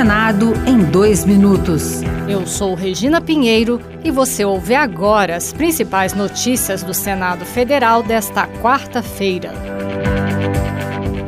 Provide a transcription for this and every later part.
Senado em dois minutos. Eu sou Regina Pinheiro e você ouve agora as principais notícias do Senado Federal desta quarta-feira.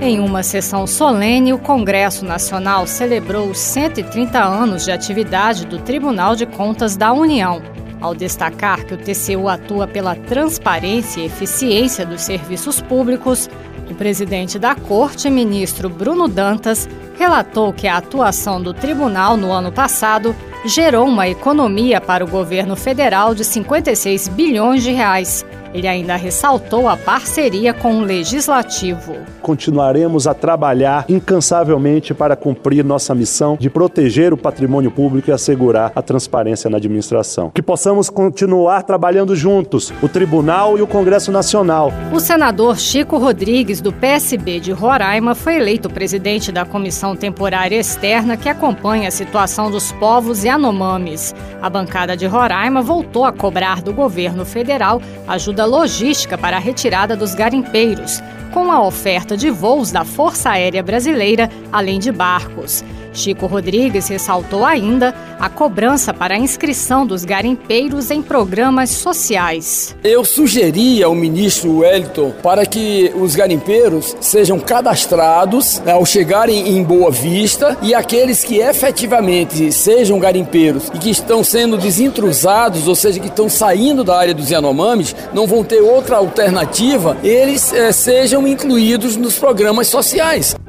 Em uma sessão solene, o Congresso Nacional celebrou os 130 anos de atividade do Tribunal de Contas da União, ao destacar que o TCU atua pela transparência e eficiência dos serviços públicos. O presidente da Corte, ministro Bruno Dantas, relatou que a atuação do tribunal no ano passado gerou uma economia para o governo federal de 56 bilhões de reais ele ainda ressaltou a parceria com o Legislativo. Continuaremos a trabalhar incansavelmente para cumprir nossa missão de proteger o patrimônio público e assegurar a transparência na administração. Que possamos continuar trabalhando juntos, o Tribunal e o Congresso Nacional. O senador Chico Rodrigues, do PSB de Roraima, foi eleito presidente da Comissão Temporária Externa que acompanha a situação dos povos Yanomamis. A bancada de Roraima voltou a cobrar do governo federal ajuda ajuda logística para a retirada dos garimpeiros, com a oferta de voos da Força Aérea Brasileira, além de barcos. Chico Rodrigues ressaltou ainda a cobrança para a inscrição dos garimpeiros em programas sociais. Eu sugeri ao ministro Wellington para que os garimpeiros sejam cadastrados né, ao chegarem em Boa Vista e aqueles que efetivamente sejam garimpeiros e que estão sendo desintrusados, ou seja, que estão saindo da área dos Yanomamis, não vão ter outra alternativa, eles é, sejam incluídos nos programas sociais.